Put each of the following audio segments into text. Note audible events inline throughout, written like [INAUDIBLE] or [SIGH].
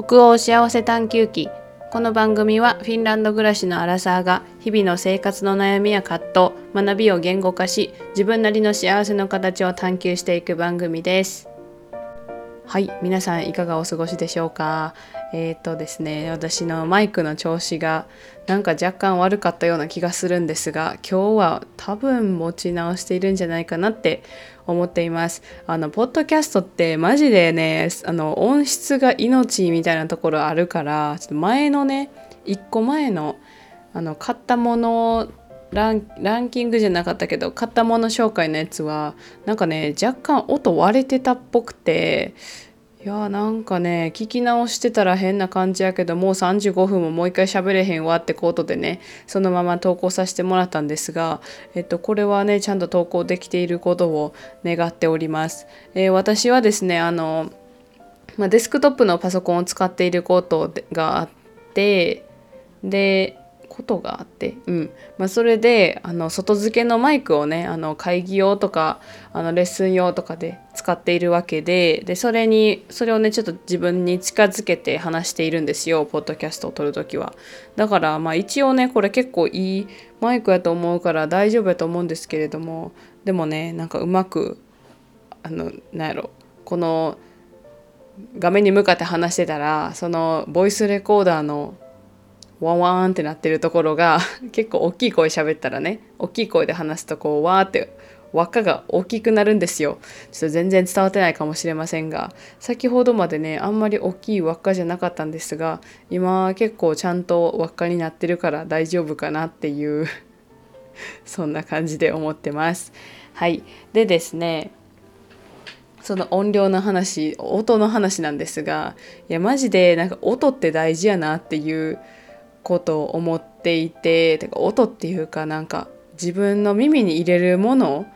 北欧幸せ探求記。この番組はフィンランド暮らしのアラサーが日々の生活の悩みや葛藤学びを言語化し自分なりの幸せの形を探求していく番組です。はい皆さんいかがお過ごしでしょうか？えっ、ー、とですね私のマイクの調子がなんか若干悪かったような気がするんですが今日は多分持ち直しているんじゃないかなって思っています。あのポッドキャストってマジでねあの音質が命みたいなところあるからちょっと前のね1個前のあの買ったものランランキングじゃなかったけど買ったもの紹介のやつはなんかね若干音割れてたっぽくていやなんかね聞き直してたら変な感じやけどもう35分ももう一回喋れへんわってことでねそのまま投稿させてもらったんですが、えっと、これはねちゃんと投稿できていることを願っております。えー、私はですねあの、まあ、デスクトップのパソコンを使っていることがあってでことがあって、うん。まあ、それであの外付けのマイクをねあの会議用とかあのレッスン用とかで使っているわけででそれにそれをねちょっと自分に近づけて話しているんですよポッドキャストを撮る時は。だからまあ一応ねこれ結構いいマイクやと思うから大丈夫やと思うんですけれどもでもねなんかうまくあのなんやろこの画面に向かって話してたらそのボイスレコーダーのワンワンってなってるところが [LAUGHS] 結構大きい声喋ったらね大きい声で話すとこうわーって輪っかが大きくなるんですよ。ちょっと全然伝わってないかもしれませんが先ほどまでねあんまり大きい輪っかじゃなかったんですが今結構ちゃんと輪っかになってるから大丈夫かなっていう [LAUGHS] そんな感じで思ってます。はい。でですねその音量の話音の話なんですがいやマジでなんか音って大事やなっていうことを思っていててか音っていうかなんか自分の耳に入れるもの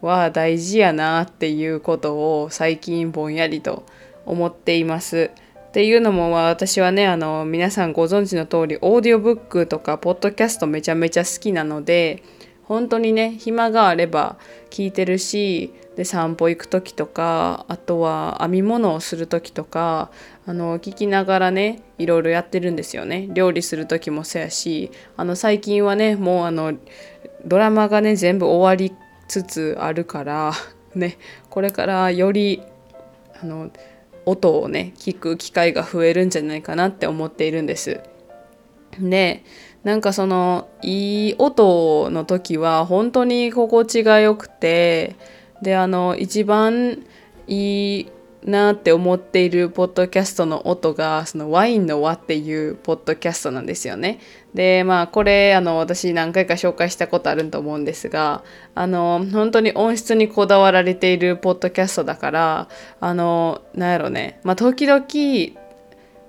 は大事やなっていうことを最近ぼんやりと思っています。っていうのも私はねあの皆さんご存知の通りオーディオブックとかポッドキャストめちゃめちゃ好きなので本当にね暇があれば聞いてるしで散歩行く時とかあとは編み物をする時とかあの聞きながらねいろいろやってるんですよね料理する時もそうやしあの最近はねもうあのドラマがね全部終わりつつあるからねこれからよりあの音をね聞く機会が増えるんじゃないかなって思っているんです。でなんかそのいい音の時は本当に心地が良くてであの一番いいなって思っているポッドキャストの音がそのワインの輪っていうポッドキャストなんですよね。でまあこれあの私何回か紹介したことあると思うんですがあの本当に音質にこだわられているポッドキャストだからあのなんやろねまあ時々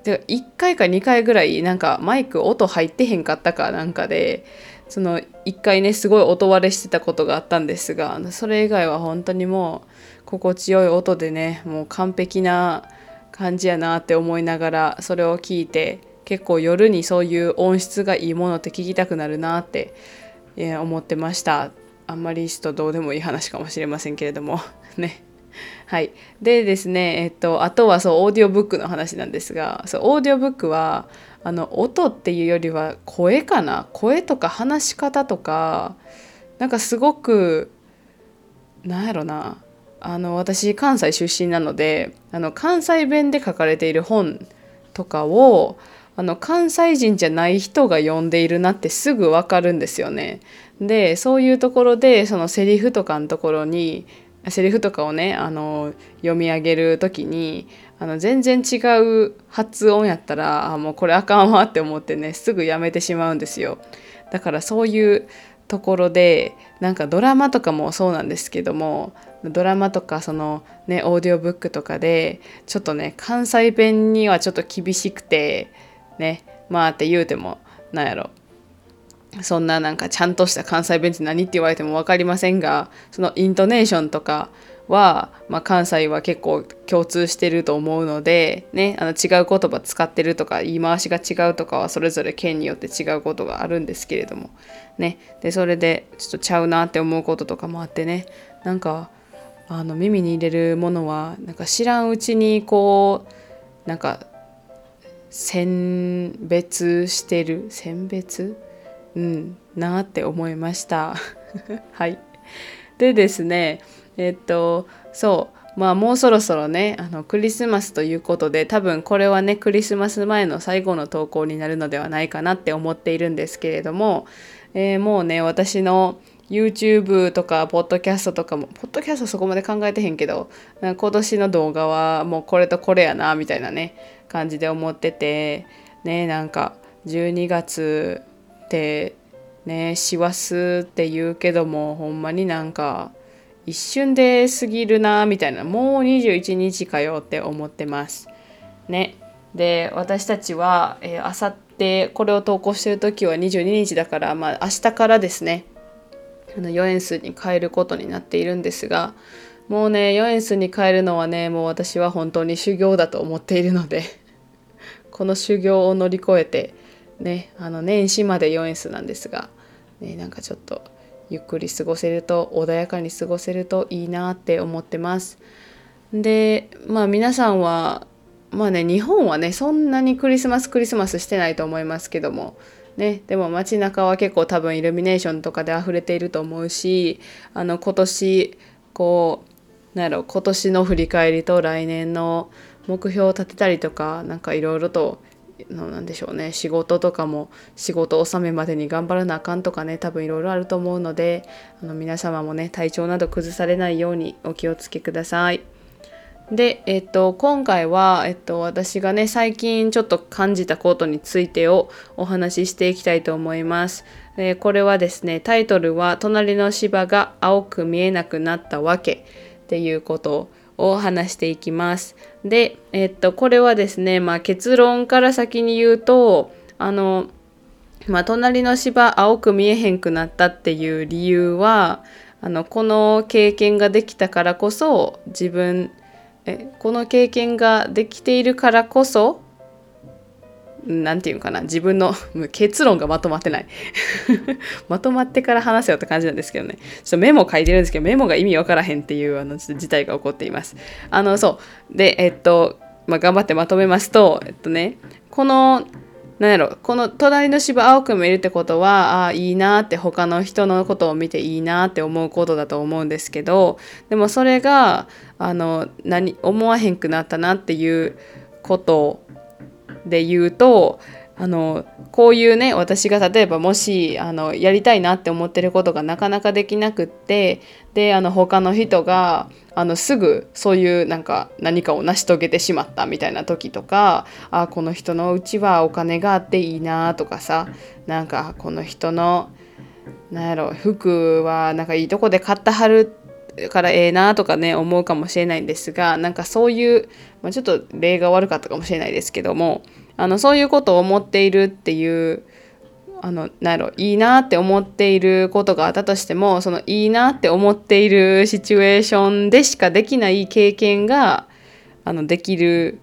で1回か2回ぐらいなんかマイク音入ってへんかったかなんかでその1回ねすごい音割れしてたことがあったんですがそれ以外は本当にもう心地よい音でねもう完璧な感じやなって思いながらそれを聞いて結構夜にそういう音質がいいものって聞きたくなるなって思ってました。あんまりちょっとどうでもいい話かもしれませんけれども。[LAUGHS] ね。はい。でですねえっとあとはそうオーディオブックの話なんですがそうオーディオブックはあの音っていうよりは声かな？声とか話し方とかなんかすごくなんやろな？あの私関西出身なのであの関西弁で書かれている本とかをあの関西人じゃない人が読んでいるなってすぐ分かるんですよね。でそういうところでそのセリフとかのところにセリフとかをねあの読み上げる時にあの全然違う発音やったらあもうこれあかんわって思ってねすぐやめてしまうんですよ。だからそういうところでなんかドラマとかもそうなんですけどもドラマとかそのねオーディオブックとかでちょっとね関西弁にはちょっと厳しくてねまあって言うてもなんやろ。そんななんかちゃんとした関西弁って何って言われても分かりませんがそのイントネーションとかは、まあ、関西は結構共通してると思うので、ね、あの違う言葉使ってるとか言い回しが違うとかはそれぞれ県によって違うことがあるんですけれども、ね、でそれでちょっとちゃうなって思うこととかもあってね。なんかあの耳に入れるものはなんか知らんうちにこうなんか選別してる？選別？うんなって思いました。[LAUGHS] はい。でですねえっとそう。まあもうそろそろねあのクリスマスということで多分これはねクリスマス前の最後の投稿になるのではないかなって思っているんですけれども、えー、もうね私の YouTube とかポッドキャストとかもポッドキャストそこまで考えてへんけど今年の動画はもうこれとこれやなみたいなね感じで思っててねなんか12月ってね師走って言うけどもほんまになんか一瞬で過ぎるなみたいな。もう21日かよって思ってます。ね。で私たちはあさってこれを投稿してる時は22日だからまあ明日からですね。あの4円数に変えることになっているんですがもうね4円数に変えるのはねもう私は本当に修行だと思っているのでこの修行を乗り越えてねあの年始まで4円数なんですが、ね、なんかちょっとゆっくり過ごせると穏やかに過ごせるといいなって思ってます。でまあ皆さんはまあね日本はねそんなにクリスマスクリスマスしてないと思いますけどもね、でも街中は結構多分イルミネーションとかで溢れていると思うしあの今年こうなんやろ今年の振り返りと来年の目標を立てたりとか何かいろいろとなんでしょうね仕事とかも仕事納めまでに頑張らなあかんとかね多分いろいろあると思うのであの皆様もね体調など崩されないようにお気をつけください。で、えっと、今回は、えっと、私がね最近ちょっと感じたことについてをお話ししていきたいと思います。えー、これはですねタイトルは「隣の芝が青く見えなくなったわけ」っていうことを話していきます。で、えっと、これはですね、まあ、結論から先に言うとあの、まあ、隣の芝青く見えへんくなったっていう理由はあのこの経験ができたからこそ自分えこの経験ができているからこそ何て言うかな自分の結論がまとまってない。[LAUGHS] まとまってから話せよって感じなんですけどね。ちょっとメモ書いてるんですけどメモが意味わからへんっていうあの事態が起こっています。あのそう。でえっと、まあ、頑張ってまとめますとえっとねこのなんやろこの隣の芝青く見えるってことはああいいなって他の人のことを見ていいなって思うことだと思うんですけどでもそれがあの何思わへんくなったなっていうことで言うとあのこういうね私が例えばもしあのやりたいなって思ってることがなかなかできなくってであの他の人があのすぐそういうなんか何かを成し遂げてしまったみたいな時とかあこの人のうちはお金があっていいなとかさなんかこの人のなんやろ服はなんかいいとこで買ったはるからええなとかね思うかもしれないんですがなんかそういう、まあ、ちょっと例が悪かったかもしれないですけどもあのそういうことを思っているっていうあのなんやろいいなって思っていることがあったとしてもそのいいなって思っているシチュエーションでしかできない経験があのできる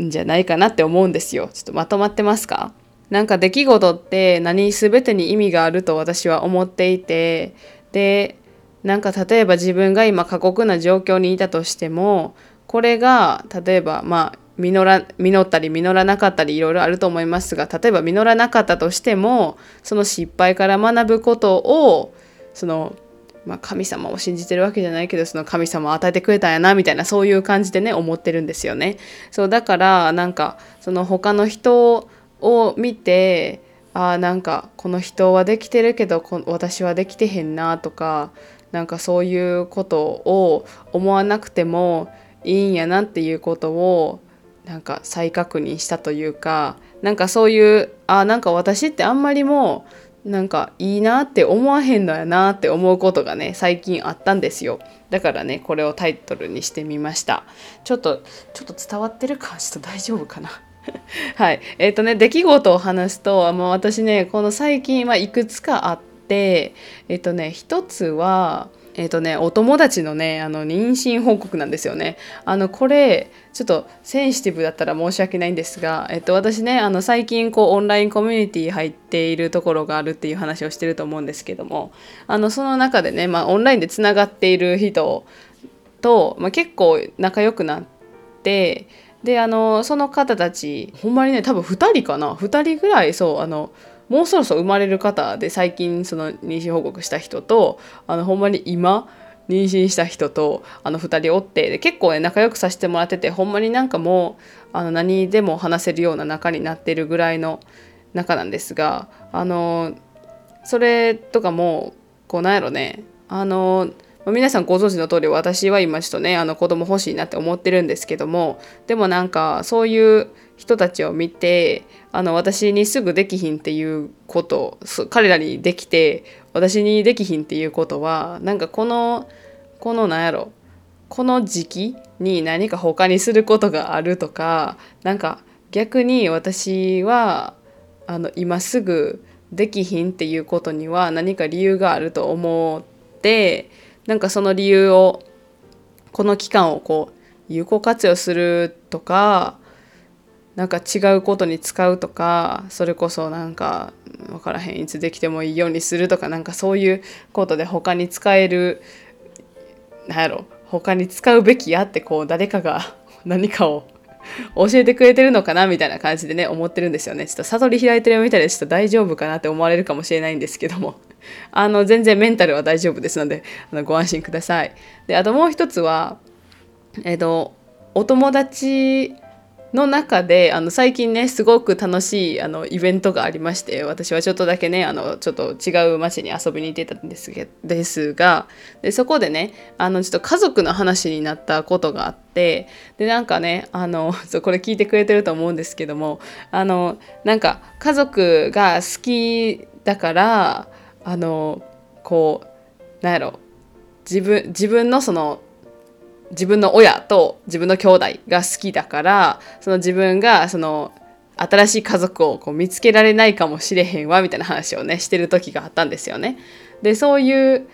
んじゃないかなって思うんですよ。ちょっとまとまってますか？なんか出来事って何全てに意味があると私は思っていてでなんか例えば自分が今過酷な状況にいたとしてもこれが例えばまあ実ら実ったり実らなかったりいろいろあると思いますが例えば実らなかったとしてもその失敗から学ぶことをその、まあ、神様を信じてるわけじゃないけどその神様を与えてくれたんやなみたいなそういう感じでね思ってるんですよね。そうだからなんかその他の人を見てあなんかこの人はできてるけど私はできてへんなとかなんかそういうことを思わなくてもいいんやなっていうことをなんか再確認したというかなんかそういうあなんか私ってあんまりもうなんかいいなって思わへんのやなって思うことがね最近あったんですよ。だからねこれをタイトルにしてみました。ちょっとちょっと伝わってるかちょっと大丈夫かな。[LAUGHS] はいえっ、ー、とね出来事を話すと、まあ、私ねこの最近はいくつかあってえっ、ー、とね一つはえっ、ー、とね、お友達のね、あの、妊娠報告なんですよね。あの、これ、ちょっとセンシティブだったら申し訳ないんですが、えっと、私ね、あの、最近、こう、オンラインコミュニティ入っているところがあるっていう話をしてると思うんですけども、あの、その中でね、まあ、オンラインでつながっている人と、まあ、結構仲良くなって、であのその方たちほんまにね多分2人かな。2人ぐらいそうあのもうそろそろ生まれる方で最近その妊娠報告した人とあのほんまに今妊娠した人とあの2人おって結構ね仲良くさせてもらっててほんまになんかもうあの何でも話せるような仲になってるぐらいの仲なんですがあのそれとかもこうなんやろねあのま皆さんご存知の通り私は今ちょっとねあの子供欲しいなって思ってるんですけどもでもなんかそういう人たちを見てあの私にすぐできひんっていうこと彼らにできて私にできひんっていうことはなんかこのこのなんやろこの時期に何か他にすることがあるとかなんか逆に私はあの今すぐできひんっていうことには何か理由があると思ってなんかその理由をこの期間をこう有効活用するとかなんか違うことに使うとかそれこそなんか分からへんいつできてもいいようにするとかなんかそういうことで他に使えるなんやろ他に使うべきやってこう誰かが [LAUGHS] 何かを教えてくれてるのかなみたいな感じでね思ってるんですよね。ちょっと悟り開いてるみたいでちょっと大丈夫かなって思われるかもしれないんですけども。[LAUGHS] あの全然メンタルは大丈夫ですのであのご安心ください。であともう一つはえっ、とお友達の中であの最近ねすごく楽しいあのイベントがありまして私はちょっとだけねあのちょっと違う街に遊びに行ってたんですけですがでそこでねあのちょっと家族の話になったことがあってでなんかねあの [LAUGHS] これ聞いてくれてると思うんですけどもあのなんか家族が好きだからあのこうなんやろ自分自分のその自分の親と自分の兄弟が好きだからその自分がその新しい家族をこう見つけられないかもしれへんわみたいな話をねしてる時があったんですよね。でそういう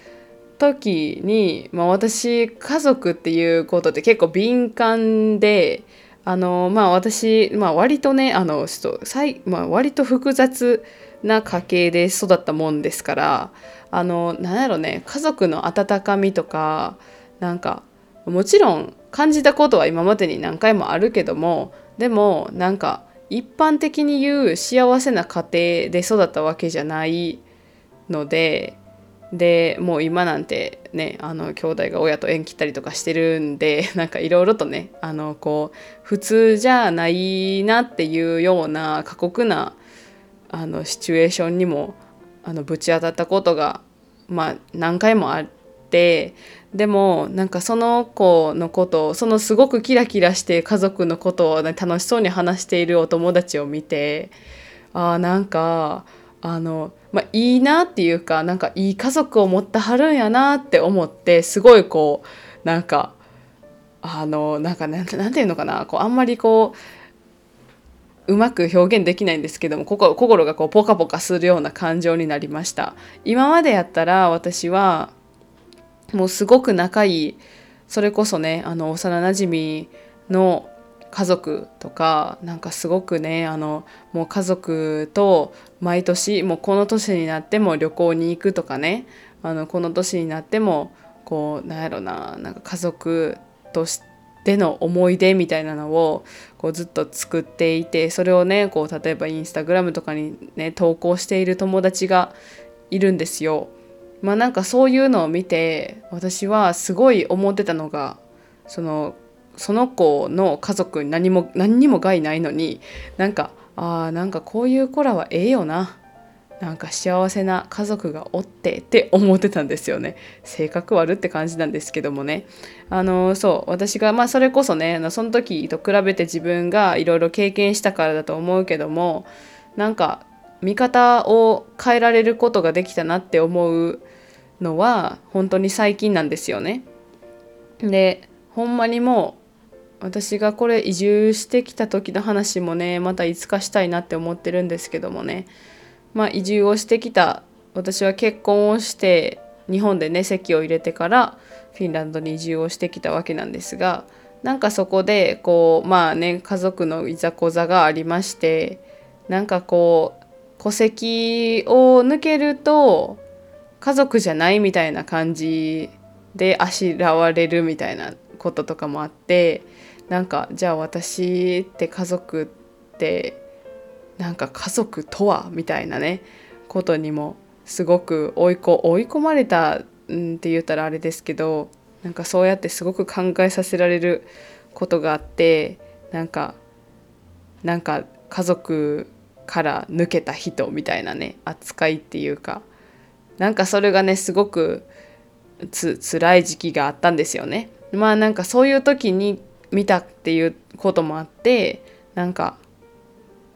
時に、まあ、私家族っていうことって結構敏感であのまあ私、まあ、割とねあのちょっとまあ、割と複雑な家系で育ったもんですからあのなんやろね家族の温かみとかなんかもちろん感じたことは今までに何回もあるけどもでもなんか一般的に言う幸せな家庭で育ったわけじゃないのででもう今なんてねあの兄弟が親と縁切ったりとかしてるんで [LAUGHS] なんかいろいろとねあのこう普通じゃないなっていうような過酷なあのシチュエーションにもあのぶち当たったことがまあ何回もあってでもなんかその子のことそのすごくキラキラして家族のことを、ね、楽しそうに話しているお友達を見てあなんかあの、まあ、いいなっていうかなんかいい家族を持ってはるんやなって思ってすごいこうなんかあのなんかなんていうのかなこうあんまりこううまく表現できないんですけども心心がこうポカポカするような感情になりました。今までやったら私はもうすごく仲いいそれこそねあの幼なじみの家族とかなんかすごくねあのもう家族と毎年もうこの年になっても旅行に行くとかねあのこの年になってもこうなんやろななんか家族としての思い出みたいなのをこうずっと作っていてそれをねこう例えばインスタグラムとかにね投稿している友達がいるんですよ。まあなんかそういうのを見て私はすごい思ってたのがそのその子の家族に何も何にも害ないのになんかあーなんかこういう子らはええよな。なんか幸せな家族がおってって思ってたんですよね。性格悪って感じなんですけどもね。あのそう私がまあそれこそねその時と比べて自分がいろいろ経験したからだと思うけどもなんか見方を変えられることができたなって思うのは本当に最近なんですよね。でほんまにもう私がこれ移住してきた時の話もねまたいつかしたいなって思ってるんですけどもねまあ移住をしてきた私は結婚をして日本でね籍を入れてからフィンランドに移住をしてきたわけなんですがなんかそこでこうまあね家族のいざこざがありましてなんかこう戸籍を抜けると家族じゃないみたいな感じであしらわれるみたいなこととかもあってなんかじゃあ私って家族ってなんか家族とはみたいなねことにもすごく追い追い込まれた、ん、って言ったらあれですけどなんかそうやってすごく考えさせられることがあってなんかなんか家族から抜けた人みたいなね扱いっていうかなんかそれがねすごくつ辛い時期があったんですよね。まあなんかそういう時に見たっていうこともあってなんか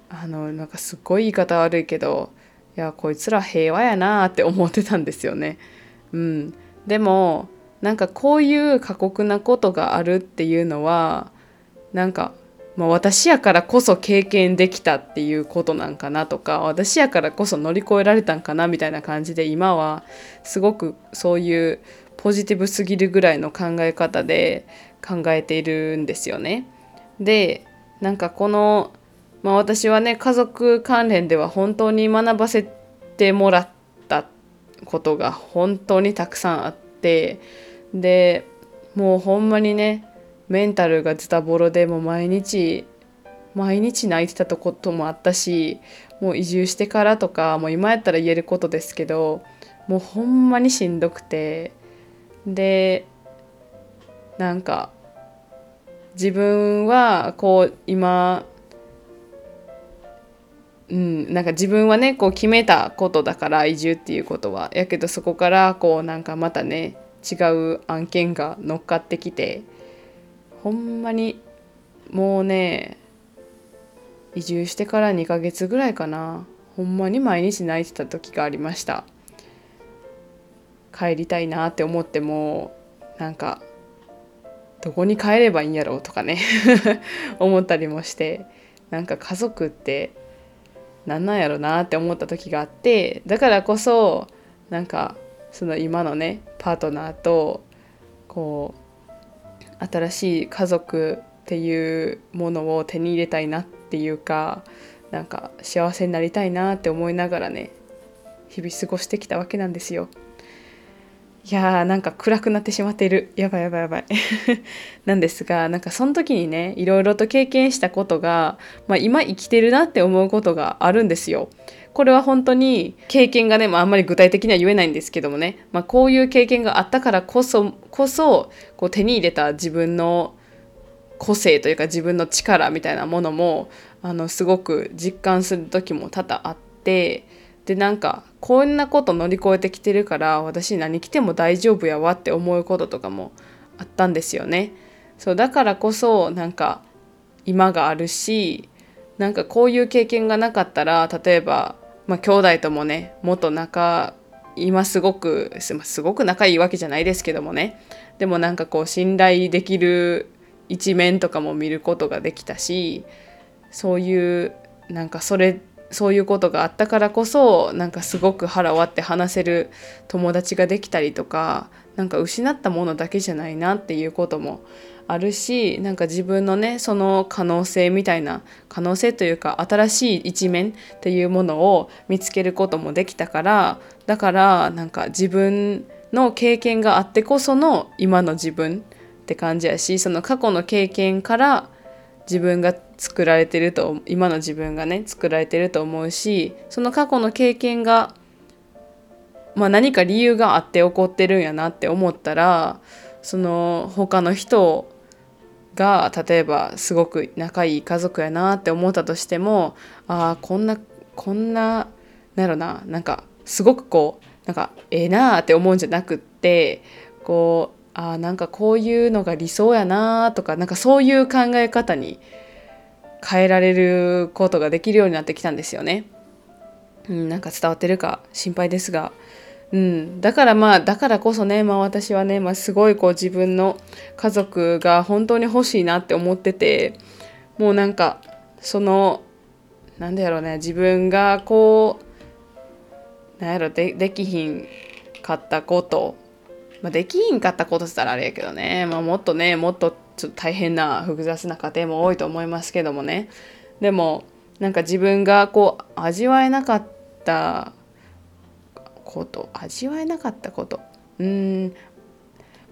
あのなんかすっごい言い方悪いけどいやこいつら平和やなって思ってたんですよね。うん、でもなんかこういう過酷なことがあるっていうのはなんか、まあ、私やからこそ経験できたっていうことなんかなとか私やからこそ乗り越えられたんかなみたいな感じで今はすごくそういうポジティブすぎるぐらいの考え方で考えているんですよね。でなんかこの、まあ、私はね家族関連では本当に学ばせてもらったことが本当にたくさんあってでもうほんまにねメンタルがズタボロでも毎日毎日泣いてたとこともあったしもう移住してからとかもう今やったら言えることですけどもうほんまにしんどくてでなんか自分はこう今うんなんか自分はねこう決めたことだから移住っていうことは。やけどそこからこうなんかまたね違う案件が乗っかってきてほんまにもうね移住してから2ヶ月ぐらいかな。ほんまに毎日泣いてた時がありました。帰りたいなって思ってもなんかどこに帰ればいいんやろうとかね。[LAUGHS] 思ったりもしてなんか家族ってなんなんやろなって思った時があってだからこそなんかその今のねパートナーとこう新しい家族っていうものを手に入れたいなっていうかなんか幸せになりたいなって思いながらね日々過ごしてきたわけなんですよ。いやーなんか暗くなってしまっている。やばいやばいやばい。[LAUGHS] なんですがなんかその時にねいろいろと経験したことが、まあ、今生きてるなって思うことがあるんですよ。これは本当に経験がね、まあ、あんまり具体的には言えないんですけどもね、まあ、こういう経験があったからこそこそこう手に入れた自分の個性というか自分の力みたいなものもあのすごく実感する時も多々あってでなんかこんなこと乗り越えてきてるから私何着ても大丈夫やわって思うこととかもあったんですよね。そうだからこそなんか今があるしなんかこういう経験がなかったら例えばまあ、兄弟ともね元仲今すごくすごく仲いいわけじゃないですけどもねでもなんかこう信頼できる一面とかも見ることができたしそういうなんかそれそういうことがあったからこそなんかすごく腹割って話せる友達ができたりとかなんか失ったものだけじゃないなっていうこともあるしなんか自分のねその可能性みたいな可能性というか新しい一面っていうものを見つけることもできたからだからなんか自分の経験があってこその今の自分って感じやしその過去の経験から自分が作られてると今の自分がね作られてると思うしその過去の経験が、まあ、何か理由があって起こってるんやなって思ったらその他の人が例えばすごく仲いい家族やなって思ったとしてもああこんなこんななんやろななんかすごくこうなんかええなーって思うんじゃなくってこうあなんかこういうのが理想やなとかなんかそういう考え方に変えられることができるようになってきたんですよね。うん、なんか伝わってるか心配ですが。うん、だからまあだからこそね、まあ、私はね、まあ、すごいこう自分の家族が本当に欲しいなって思っててもうなんかそのなんだろうね自分がこうなんやろでできひんかったこと、まあ、できひんかったことしたらあれやけどね、まあ、もっとねもっとちょっと大変な複雑な家庭も多いと思いますけどもね。でもなんか自分がこう味わえなかったこと味わえなかったこと。うん。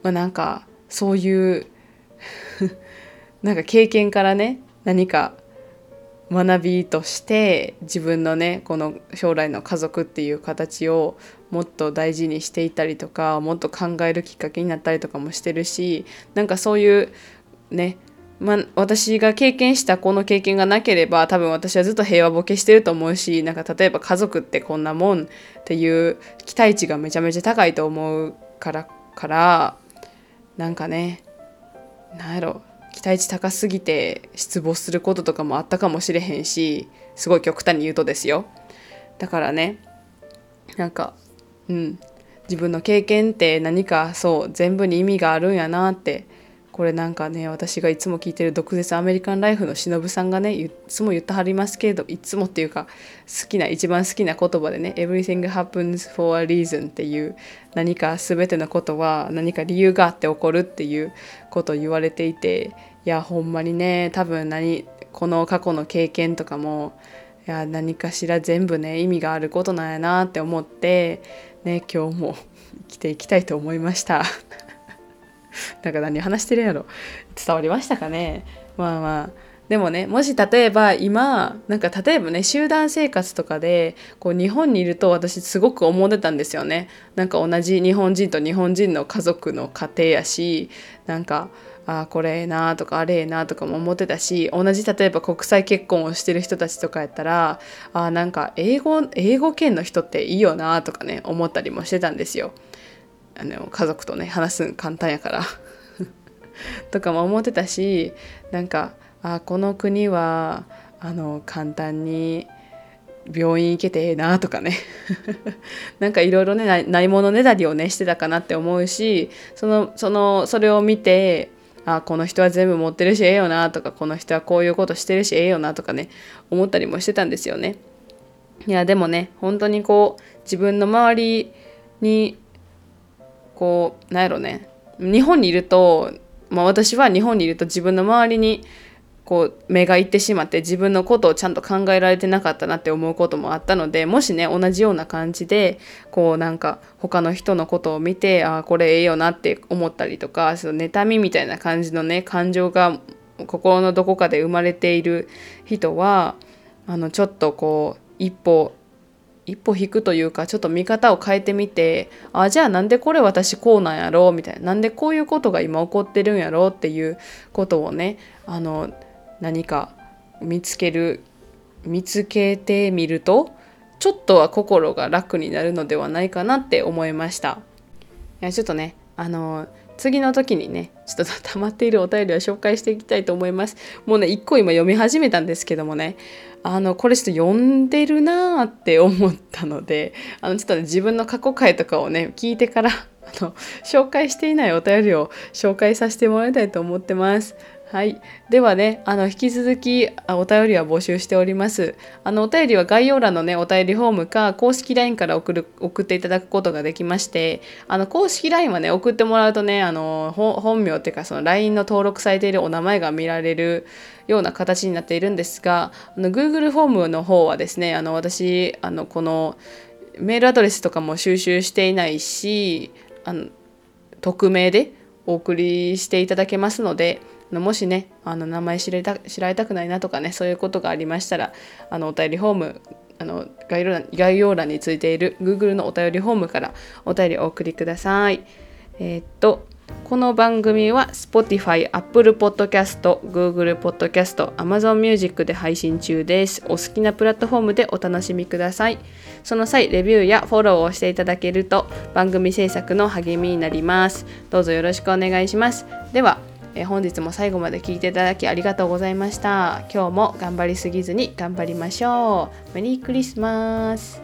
まあなんかそういう [LAUGHS] なんか経験からね何か学びとして自分のねこの将来の家族っていう形をもっと大事にしていたりとかもっと考えるきっかけになったりとかもしてるしなんかそういうねま、私が経験したこの経験がなければ多分私はずっと平和ボケしてると思うしなんか例えば家族ってこんなもんっていう期待値がめちゃめちゃ高いと思うからからなんかねなんやろ期待値高すぎて失望することとかもあったかもしれへんしすごい極端に言うとですよ。だからねなんかうん自分の経験って何かそう全部に意味があるんやなってこれなんかね私がいつも聞いてる毒舌アメリカンライフのしのぶさんがねいつも言ってはりますけれどいつもっていうか好きな一番好きな言葉でね「Everything happens for a reason」っていう何か全てのことは何か理由があって起こるっていうことを言われていていやほんまにね多分何この過去の経験とかもいや何かしら全部ね意味があることなんやなって思ってね今日も生きていきたいと思いました。[LAUGHS] なんか何話してるやろ？伝わりましたかね？まあまあ。でもねもし例えば今なんか例えばね集団生活とかでこう日本にいると私すごく思ってたんですよね。なんか同じ日本人と日本人の家族の家庭やしなんかあこれええなとかあれええなとかも思ってたし同じ例えば国際結婚をしてる人たちとかやったらあなんか英語英語圏の人っていいよなとかね思ったりもしてたんですよ。あの家族とね話すん簡単やから [LAUGHS] とかも思ってたしなんかあこの国はあの簡単に病院行けてええなとかね [LAUGHS] なんかいろいろねないものねだりをねしてたかなって思うしそのそのそれを見てあこの人は全部持ってるしええよなとかこの人はこういうことしてるしええよなとかね思ったりもしてたんですよね。いやでもね本当にこう自分の周りにこうなんやろね。日本にいると、まあ、私は日本にいると自分の周りにこう目がいってしまって自分のことをちゃんと考えられてなかったなって思うこともあったのでもしね同じような感じでこうなんか他の人のことを見てああこれええよなって思ったりとかその妬みみたいな感じのね感情が心のどこかで生まれている人はあのちょっとこう一歩一歩引くというかちょっと見方を変えてみてあじゃあなんでこれ私こうなんやろうみたいななんでこういうことが今起こってるんやろうっていうことをねあの何か見つける見つけてみるとちょっとは心が楽になるのではないかなって思いました。いやちょっとねあの次の時にねちょっと溜まっているお便りを紹介していきたいと思います。もうね一個今読み始めたんですけどもねあのこれちょっと読んでるなーって思ったのであのちょっとね自分の過去回とかをね聞いてからあの紹介していないお便りを紹介させてもらいたいと思ってます。はい。ではね、あの、引き続きお便りは募集しております。あの、お便りは概要欄のね、お便りフォームか、公式 LINE から送る、送っていただくことができまして、あの、公式 LINE はね、送ってもらうとね、あの、本名っていうか、その LINE の登録されているお名前が見られるような形になっているんですが、あの、Google フォームの方はですね、あの、私、あの、この、メールアドレスとかも収集していないし、あの、匿名でお送りしていただけますので、もしねあの名前知られた知られたくないなとかねそういうことがありましたらあのお便りフォームあの概要欄概要欄についている Google のお便りフォームからお便りお送りください。えー、っとこの番組は Spotify、Apple Podcast、Google Podcast、Amazon Music で配信中です。お好きなプラットフォームでお楽しみください。その際、レビューやフォローをしていただけると番組制作の励みになります。どうぞよろしくお願いします。では、え本日も最後まで聞いていただきありがとうございました。今日も頑張りすぎずに頑張りましょう。メリークリスマス